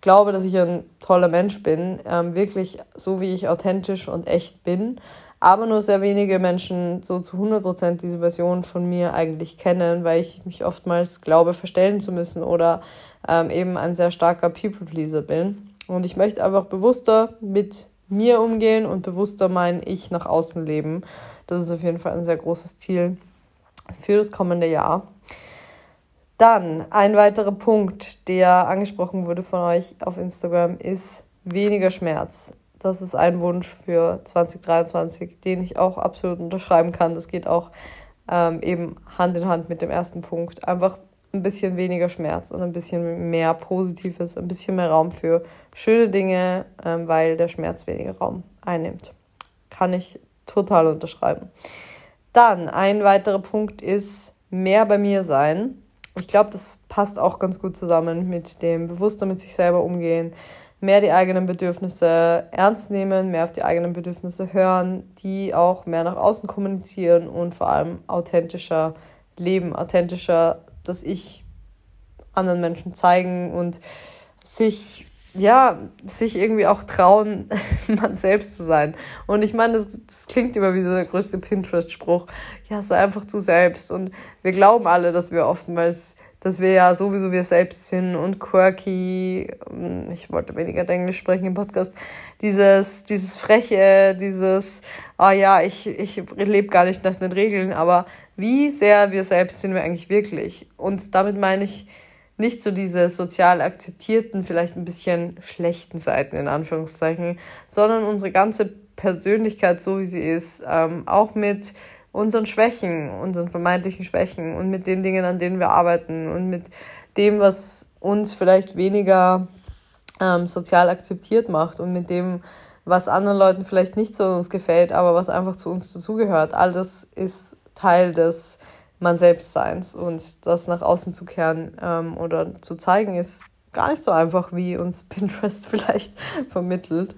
glaube, dass ich ein toller Mensch bin, ähm, wirklich so wie ich authentisch und echt bin aber nur sehr wenige Menschen so zu 100% diese Version von mir eigentlich kennen, weil ich mich oftmals glaube, verstellen zu müssen oder ähm, eben ein sehr starker People-Pleaser bin. Und ich möchte einfach bewusster mit mir umgehen und bewusster mein Ich nach außen leben. Das ist auf jeden Fall ein sehr großes Ziel für das kommende Jahr. Dann ein weiterer Punkt, der angesprochen wurde von euch auf Instagram, ist weniger Schmerz das ist ein Wunsch für 2023, den ich auch absolut unterschreiben kann. Das geht auch ähm, eben Hand in Hand mit dem ersten Punkt. Einfach ein bisschen weniger Schmerz und ein bisschen mehr Positives, ein bisschen mehr Raum für schöne Dinge, ähm, weil der Schmerz weniger Raum einnimmt. Kann ich total unterschreiben. Dann ein weiterer Punkt ist mehr bei mir sein. Ich glaube, das passt auch ganz gut zusammen mit dem bewusster mit sich selber umgehen, mehr die eigenen Bedürfnisse ernst nehmen, mehr auf die eigenen Bedürfnisse hören, die auch mehr nach außen kommunizieren und vor allem authentischer leben, authentischer das Ich anderen Menschen zeigen und sich ja, sich irgendwie auch trauen, man selbst zu sein. Und ich meine, das, das klingt immer wie so der größte Pinterest-Spruch. Ja, sei einfach du selbst. Und wir glauben alle, dass wir oftmals, dass wir ja sowieso wir selbst sind und quirky, ich wollte weniger Englisch sprechen im Podcast, dieses, dieses Freche, dieses, ah ja, ich, ich lebe gar nicht nach den Regeln, aber wie sehr wir selbst sind wir eigentlich wirklich? Und damit meine ich, nicht so diese sozial akzeptierten, vielleicht ein bisschen schlechten Seiten in Anführungszeichen, sondern unsere ganze Persönlichkeit, so wie sie ist, ähm, auch mit unseren Schwächen, unseren vermeintlichen Schwächen und mit den Dingen, an denen wir arbeiten und mit dem, was uns vielleicht weniger ähm, sozial akzeptiert macht und mit dem, was anderen Leuten vielleicht nicht so uns gefällt, aber was einfach zu uns dazugehört. All das ist Teil des man selbst seins und das nach außen zu kehren ähm, oder zu zeigen ist gar nicht so einfach, wie uns Pinterest vielleicht vermittelt.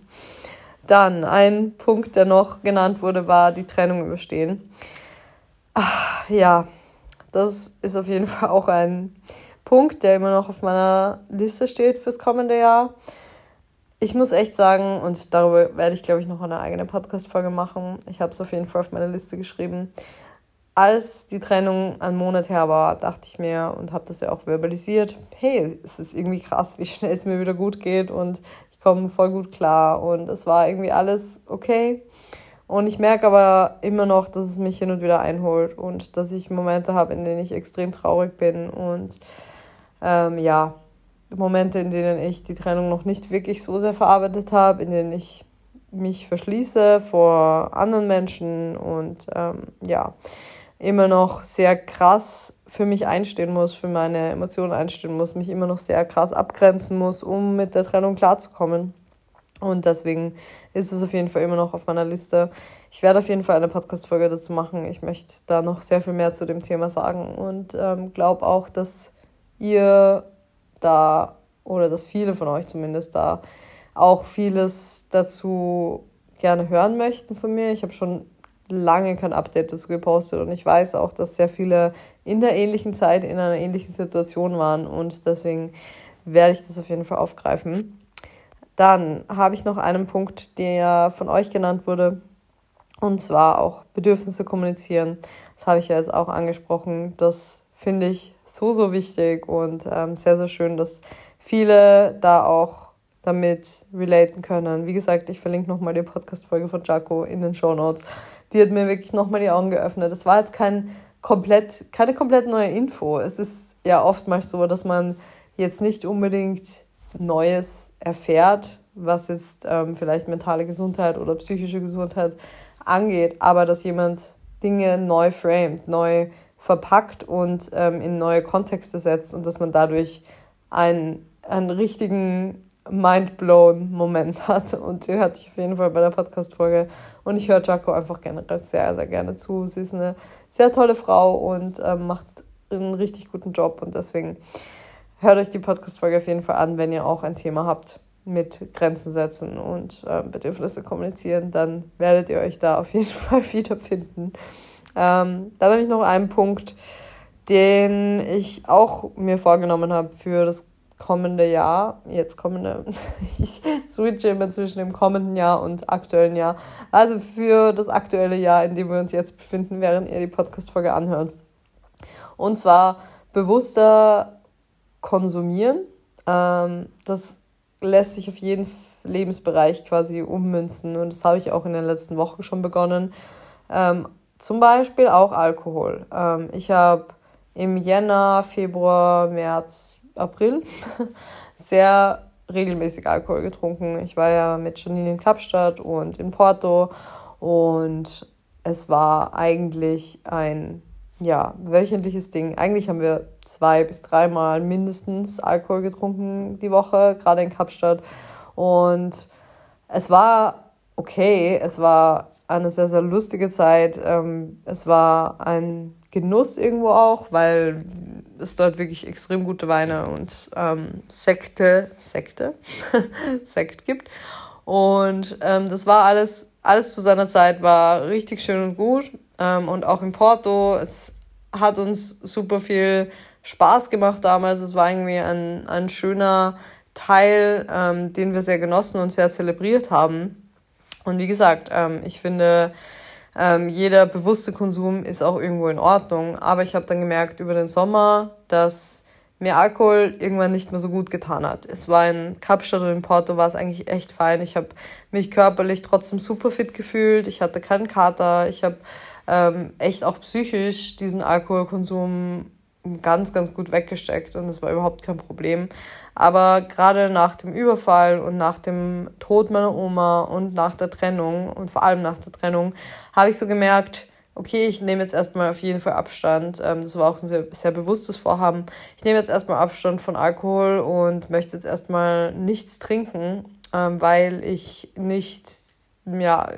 Dann ein Punkt, der noch genannt wurde, war die Trennung überstehen. Ach, ja, das ist auf jeden Fall auch ein Punkt, der immer noch auf meiner Liste steht fürs kommende Jahr. Ich muss echt sagen, und darüber werde ich, glaube ich, noch eine eigene Podcast-Folge machen. Ich habe es auf jeden Fall auf meine Liste geschrieben als die Trennung einen Monat her war, dachte ich mir und habe das ja auch verbalisiert, hey, es ist irgendwie krass, wie schnell es mir wieder gut geht und komme voll gut klar und es war irgendwie alles okay. Und ich merke aber immer noch, dass es mich hin und wieder einholt und dass ich Momente habe, in denen ich extrem traurig bin und ähm, ja, Momente, in denen ich die Trennung noch nicht wirklich so sehr verarbeitet habe, in denen ich mich verschließe vor anderen Menschen und ähm, ja, immer noch sehr krass für mich einstehen muss, für meine Emotionen einstehen muss, mich immer noch sehr krass abgrenzen muss, um mit der Trennung klarzukommen. Und deswegen ist es auf jeden Fall immer noch auf meiner Liste. Ich werde auf jeden Fall eine Podcast-Folge dazu machen. Ich möchte da noch sehr viel mehr zu dem Thema sagen und ähm, glaube auch, dass ihr da oder dass viele von euch zumindest da auch vieles dazu gerne hören möchten von mir. Ich habe schon lange kein Update dazu gepostet und ich weiß auch, dass sehr viele in der ähnlichen Zeit in einer ähnlichen Situation waren und deswegen werde ich das auf jeden Fall aufgreifen. Dann habe ich noch einen Punkt, der von euch genannt wurde, und zwar auch Bedürfnisse kommunizieren. Das habe ich ja jetzt auch angesprochen. Das finde ich so, so wichtig und ähm, sehr, sehr schön, dass viele da auch damit relaten können. Wie gesagt, ich verlinke nochmal die Podcast-Folge von Jaco in den Show Notes die hat mir wirklich nochmal die Augen geöffnet. Das war jetzt kein komplett, keine komplett neue Info. Es ist ja oftmals so, dass man jetzt nicht unbedingt Neues erfährt, was jetzt ähm, vielleicht mentale Gesundheit oder psychische Gesundheit angeht, aber dass jemand Dinge neu framed, neu verpackt und ähm, in neue Kontexte setzt und dass man dadurch einen, einen richtigen mindblown Moment hat. Und den hatte ich auf jeden Fall bei der Podcast-Folge. Und ich höre Jaco einfach generell sehr, sehr gerne zu. Sie ist eine sehr tolle Frau und ähm, macht einen richtig guten Job. Und deswegen hört euch die Podcast-Folge auf jeden Fall an, wenn ihr auch ein Thema habt mit Grenzen setzen und äh, Bedürfnisse kommunizieren, dann werdet ihr euch da auf jeden Fall wiederfinden. Ähm, dann habe ich noch einen Punkt, den ich auch mir vorgenommen habe für das kommende Jahr, jetzt kommende, ich switche immer zwischen dem kommenden Jahr und aktuellen Jahr. Also für das aktuelle Jahr, in dem wir uns jetzt befinden, während ihr die Podcast-Folge anhört. Und zwar bewusster konsumieren. Ähm, das lässt sich auf jeden Lebensbereich quasi ummünzen und das habe ich auch in den letzten Wochen schon begonnen. Ähm, zum Beispiel auch Alkohol. Ähm, ich habe im Jänner, Februar, März, April sehr regelmäßig Alkohol getrunken. Ich war ja mit Janine in Kapstadt und in Porto und es war eigentlich ein ja, wöchentliches Ding. Eigentlich haben wir zwei bis dreimal mindestens Alkohol getrunken die Woche, gerade in Kapstadt. Und es war okay, es war eine sehr, sehr lustige Zeit. Ähm, es war ein Genuss irgendwo auch, weil es dort wirklich extrem gute Weine und ähm, Sekte, Sekte, Sekt gibt. Und ähm, das war alles, alles zu seiner Zeit war richtig schön und gut. Ähm, und auch in Porto, es hat uns super viel Spaß gemacht damals. Es war irgendwie ein, ein schöner Teil, ähm, den wir sehr genossen und sehr zelebriert haben. Und wie gesagt, ähm, ich finde, ähm, jeder bewusste Konsum ist auch irgendwo in Ordnung. Aber ich habe dann gemerkt über den Sommer, dass mir Alkohol irgendwann nicht mehr so gut getan hat. Es war in Kapstadt und in Porto war es eigentlich echt fein. Ich habe mich körperlich trotzdem super fit gefühlt. Ich hatte keinen Kater. Ich habe ähm, echt auch psychisch diesen Alkoholkonsum ganz, ganz gut weggesteckt und es war überhaupt kein Problem. Aber gerade nach dem Überfall und nach dem Tod meiner Oma und nach der Trennung und vor allem nach der Trennung habe ich so gemerkt, okay, ich nehme jetzt erstmal auf jeden Fall Abstand. Ähm, das war auch ein sehr, sehr bewusstes Vorhaben. Ich nehme jetzt erstmal Abstand von Alkohol und möchte jetzt erstmal nichts trinken, ähm, weil ich nicht ja,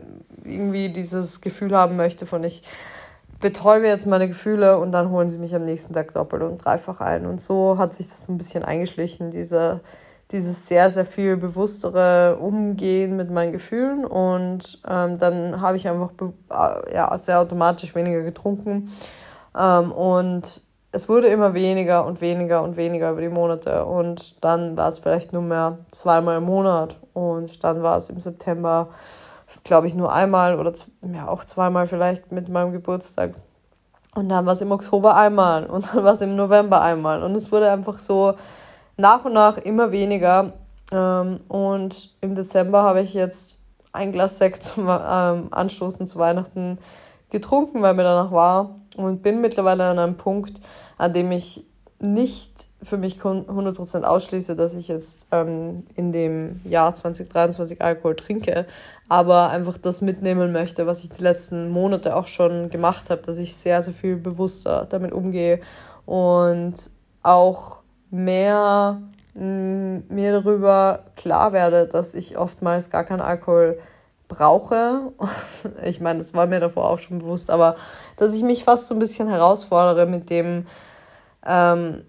irgendwie dieses Gefühl haben möchte von ich betäube jetzt meine Gefühle und dann holen sie mich am nächsten Tag doppelt und dreifach ein. Und so hat sich das ein bisschen eingeschlichen, diese, dieses sehr, sehr viel bewusstere Umgehen mit meinen Gefühlen. Und ähm, dann habe ich einfach äh, ja, sehr automatisch weniger getrunken. Ähm, und es wurde immer weniger und weniger und weniger über die Monate. Und dann war es vielleicht nur mehr zweimal im Monat. Und dann war es im September glaube ich, nur einmal oder ja, auch zweimal vielleicht mit meinem Geburtstag. Und dann war es im Oktober einmal und dann war es im November einmal. Und es wurde einfach so nach und nach immer weniger. Ähm, und im Dezember habe ich jetzt ein Glas Sekt zum ähm, Anstoßen zu Weihnachten getrunken, weil mir danach war. Und bin mittlerweile an einem Punkt, an dem ich nicht für mich 100% ausschließe, dass ich jetzt ähm, in dem Jahr 2023 Alkohol trinke, aber einfach das mitnehmen möchte, was ich die letzten Monate auch schon gemacht habe, dass ich sehr, sehr viel bewusster damit umgehe und auch mehr mm, mir darüber klar werde, dass ich oftmals gar keinen Alkohol brauche. ich meine, das war mir davor auch schon bewusst, aber dass ich mich fast so ein bisschen herausfordere mit dem, ähm,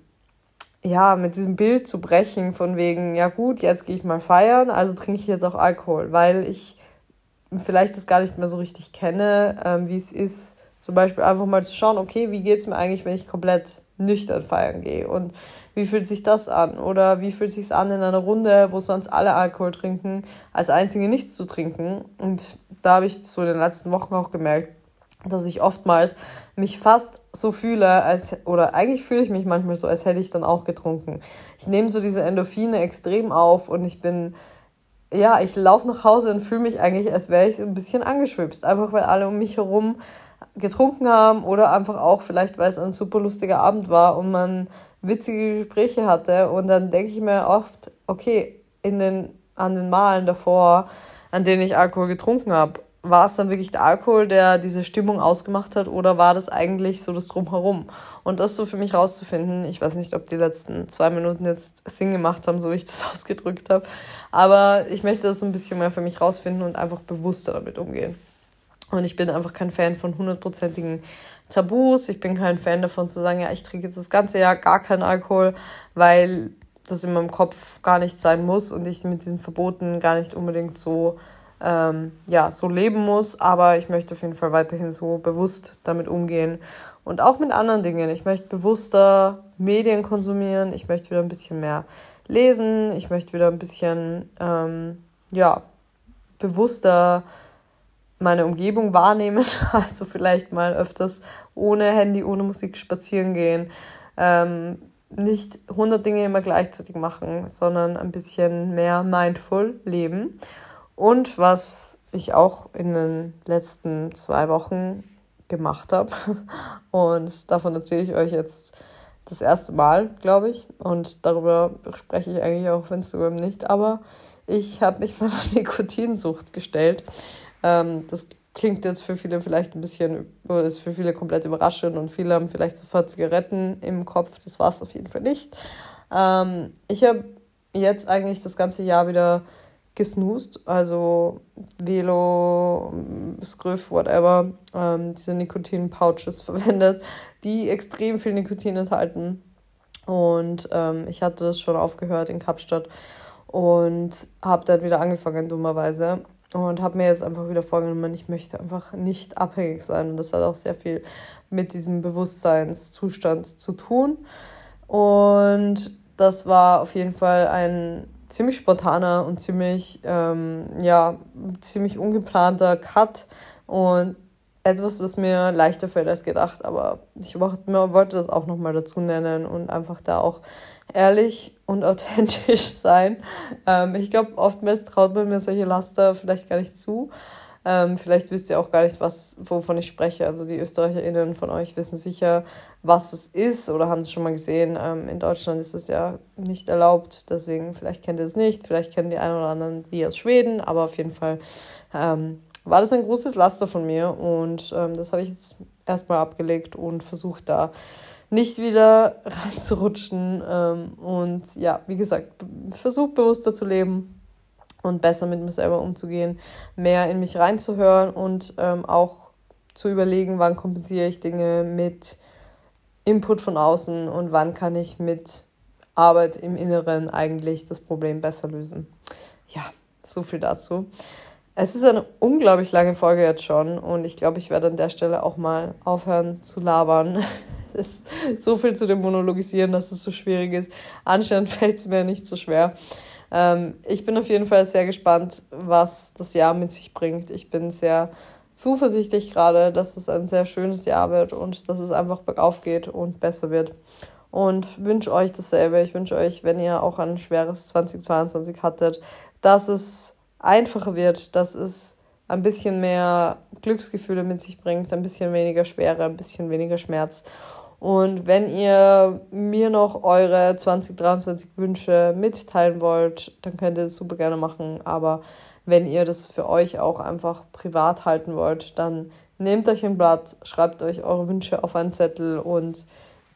ja, mit diesem Bild zu brechen, von wegen, ja gut, jetzt gehe ich mal feiern, also trinke ich jetzt auch Alkohol, weil ich vielleicht das gar nicht mehr so richtig kenne, ähm, wie es ist, zum Beispiel einfach mal zu schauen, okay, wie geht es mir eigentlich, wenn ich komplett nüchtern feiern gehe? Und wie fühlt sich das an? Oder wie fühlt sich an in einer Runde, wo sonst alle Alkohol trinken, als einzige nichts zu trinken? Und da habe ich so in den letzten Wochen auch gemerkt, dass ich oftmals mich fast so fühle, als, oder eigentlich fühle ich mich manchmal so, als hätte ich dann auch getrunken. Ich nehme so diese Endorphine extrem auf und ich bin, ja, ich laufe nach Hause und fühle mich eigentlich, als wäre ich ein bisschen angeschwipst. Einfach weil alle um mich herum getrunken haben oder einfach auch vielleicht, weil es ein super lustiger Abend war und man witzige Gespräche hatte. Und dann denke ich mir oft, okay, in den, an den Malen davor, an denen ich Alkohol getrunken habe, war es dann wirklich der Alkohol, der diese Stimmung ausgemacht hat, oder war das eigentlich so das Drumherum? Und das so für mich rauszufinden, ich weiß nicht, ob die letzten zwei Minuten jetzt Sinn gemacht haben, so wie ich das ausgedrückt habe, aber ich möchte das so ein bisschen mehr für mich rausfinden und einfach bewusster damit umgehen. Und ich bin einfach kein Fan von hundertprozentigen Tabus. Ich bin kein Fan davon zu sagen, ja, ich trinke jetzt das ganze Jahr gar keinen Alkohol, weil das in meinem Kopf gar nicht sein muss und ich mit diesen Verboten gar nicht unbedingt so ähm, ja, so leben muss, aber ich möchte auf jeden Fall weiterhin so bewusst damit umgehen. Und auch mit anderen Dingen. Ich möchte bewusster Medien konsumieren, ich möchte wieder ein bisschen mehr lesen, ich möchte wieder ein bisschen, ähm, ja, bewusster meine Umgebung wahrnehmen, also vielleicht mal öfters ohne Handy, ohne Musik spazieren gehen, ähm, nicht 100 Dinge immer gleichzeitig machen, sondern ein bisschen mehr mindful leben. Und was ich auch in den letzten zwei Wochen gemacht habe. Und davon erzähle ich euch jetzt das erste Mal, glaube ich. Und darüber spreche ich eigentlich auch auf Instagram nicht. Aber ich habe mich meiner Nikotinsucht gestellt. Ähm, das klingt jetzt für viele vielleicht ein bisschen, ist für viele komplett überraschend und viele haben vielleicht sofort Zigaretten im Kopf. Das war es auf jeden Fall nicht. Ähm, ich habe jetzt eigentlich das ganze Jahr wieder gesnoost, also Velo, Scriff, whatever, ähm, diese Nikotin-Pouches verwendet, die extrem viel Nikotin enthalten. Und ähm, ich hatte das schon aufgehört in Kapstadt und habe dann wieder angefangen, dummerweise. Und habe mir jetzt einfach wieder vorgenommen, ich möchte einfach nicht abhängig sein. Und das hat auch sehr viel mit diesem Bewusstseinszustand zu tun. Und das war auf jeden Fall ein ziemlich spontaner und ziemlich, ähm, ja, ziemlich ungeplanter Cut und etwas, was mir leichter fällt als gedacht, aber ich wollte das auch nochmal dazu nennen und einfach da auch ehrlich und authentisch sein. Ähm, ich glaube, oftmals traut man mir solche Laster vielleicht gar nicht zu. Ähm, vielleicht wisst ihr auch gar nicht, was, wovon ich spreche. Also die ÖsterreicherInnen von euch wissen sicher, was es ist oder haben es schon mal gesehen. Ähm, in Deutschland ist es ja nicht erlaubt, deswegen vielleicht kennt ihr es nicht. Vielleicht kennen die einen oder anderen die aus Schweden, aber auf jeden Fall ähm, war das ein großes Laster von mir und ähm, das habe ich jetzt erstmal abgelegt und versucht da nicht wieder reinzurutschen. Ähm, und ja, wie gesagt, versucht bewusster zu leben und besser mit mir selber umzugehen, mehr in mich reinzuhören und ähm, auch zu überlegen, wann kompensiere ich Dinge mit Input von außen und wann kann ich mit Arbeit im Inneren eigentlich das Problem besser lösen. Ja, so viel dazu. Es ist eine unglaublich lange Folge jetzt schon und ich glaube, ich werde an der Stelle auch mal aufhören zu labern. ist so viel zu dem Monologisieren, dass es so schwierig ist. Anscheinend fällt es mir nicht so schwer. Ähm, ich bin auf jeden Fall sehr gespannt, was das Jahr mit sich bringt. Ich bin sehr zuversichtlich gerade, dass es ein sehr schönes Jahr wird und dass es einfach bergauf geht und besser wird. Und wünsche euch dasselbe. Ich wünsche euch, wenn ihr auch ein schweres 2022 hattet, dass es einfacher wird, dass es ein bisschen mehr Glücksgefühle mit sich bringt, ein bisschen weniger Schwere, ein bisschen weniger Schmerz und wenn ihr mir noch eure 2023 Wünsche mitteilen wollt, dann könnt ihr das super gerne machen. Aber wenn ihr das für euch auch einfach privat halten wollt, dann nehmt euch ein Blatt, schreibt euch eure Wünsche auf einen Zettel und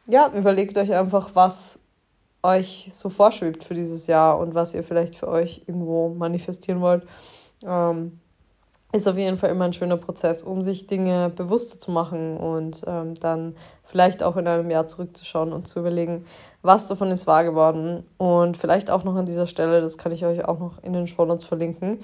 ja, überlegt euch einfach, was euch so vorschwebt für dieses Jahr und was ihr vielleicht für euch irgendwo manifestieren wollt. Ähm, ist auf jeden Fall immer ein schöner Prozess, um sich Dinge bewusster zu machen und ähm, dann vielleicht auch in einem Jahr zurückzuschauen und zu überlegen, was davon ist wahr geworden. Und vielleicht auch noch an dieser Stelle, das kann ich euch auch noch in den Show Notes verlinken.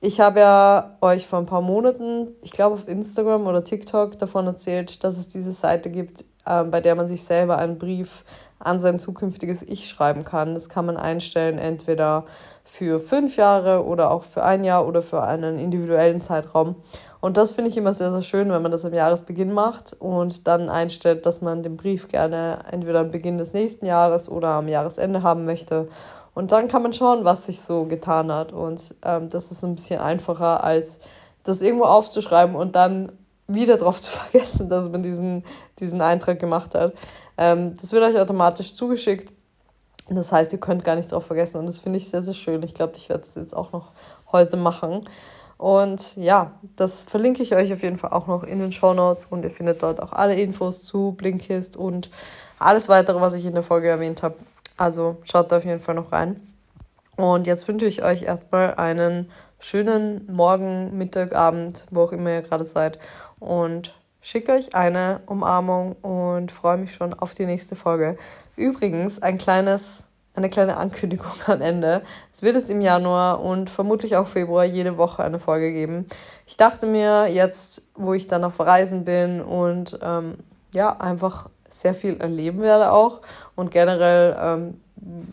Ich habe ja euch vor ein paar Monaten, ich glaube auf Instagram oder TikTok, davon erzählt, dass es diese Seite gibt, äh, bei der man sich selber einen Brief an sein zukünftiges Ich schreiben kann. Das kann man einstellen, entweder für fünf Jahre oder auch für ein Jahr oder für einen individuellen Zeitraum. Und das finde ich immer sehr, sehr schön, wenn man das am Jahresbeginn macht und dann einstellt, dass man den Brief gerne entweder am Beginn des nächsten Jahres oder am Jahresende haben möchte. Und dann kann man schauen, was sich so getan hat. Und ähm, das ist ein bisschen einfacher, als das irgendwo aufzuschreiben und dann wieder darauf zu vergessen, dass man diesen, diesen Eintrag gemacht hat. Ähm, das wird euch automatisch zugeschickt. Das heißt, ihr könnt gar nicht darauf vergessen. Und das finde ich sehr, sehr schön. Ich glaube, ich werde das jetzt auch noch heute machen. Und ja, das verlinke ich euch auf jeden Fall auch noch in den Show Notes und ihr findet dort auch alle Infos zu Blinkist und alles weitere, was ich in der Folge erwähnt habe. Also schaut da auf jeden Fall noch rein. Und jetzt wünsche ich euch erstmal einen schönen Morgen, Mittag, Abend, wo auch immer ihr gerade seid. Und schicke euch eine Umarmung und freue mich schon auf die nächste Folge. Übrigens, ein kleines eine kleine Ankündigung am Ende. Es wird jetzt im Januar und vermutlich auch Februar jede Woche eine Folge geben. Ich dachte mir jetzt, wo ich dann auf Reisen bin und ähm, ja, einfach sehr viel erleben werde auch und generell ähm,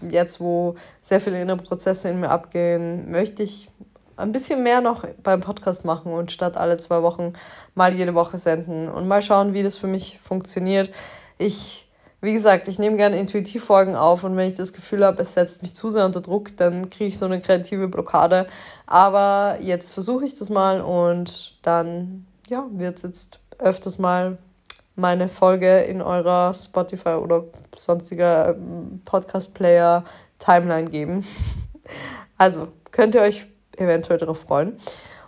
jetzt, wo sehr viele innere Prozesse in mir abgehen, möchte ich ein bisschen mehr noch beim Podcast machen und statt alle zwei Wochen mal jede Woche senden und mal schauen, wie das für mich funktioniert. Ich wie gesagt, ich nehme gerne intuitiv Folgen auf und wenn ich das Gefühl habe, es setzt mich zu sehr unter Druck, dann kriege ich so eine kreative Blockade. Aber jetzt versuche ich das mal und dann ja, wird es jetzt öfters mal meine Folge in eurer Spotify oder sonstiger ähm, Podcast-Player Timeline geben. Also könnt ihr euch eventuell darauf freuen.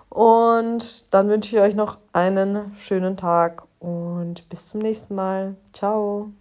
Und dann wünsche ich euch noch einen schönen Tag und bis zum nächsten Mal. Ciao.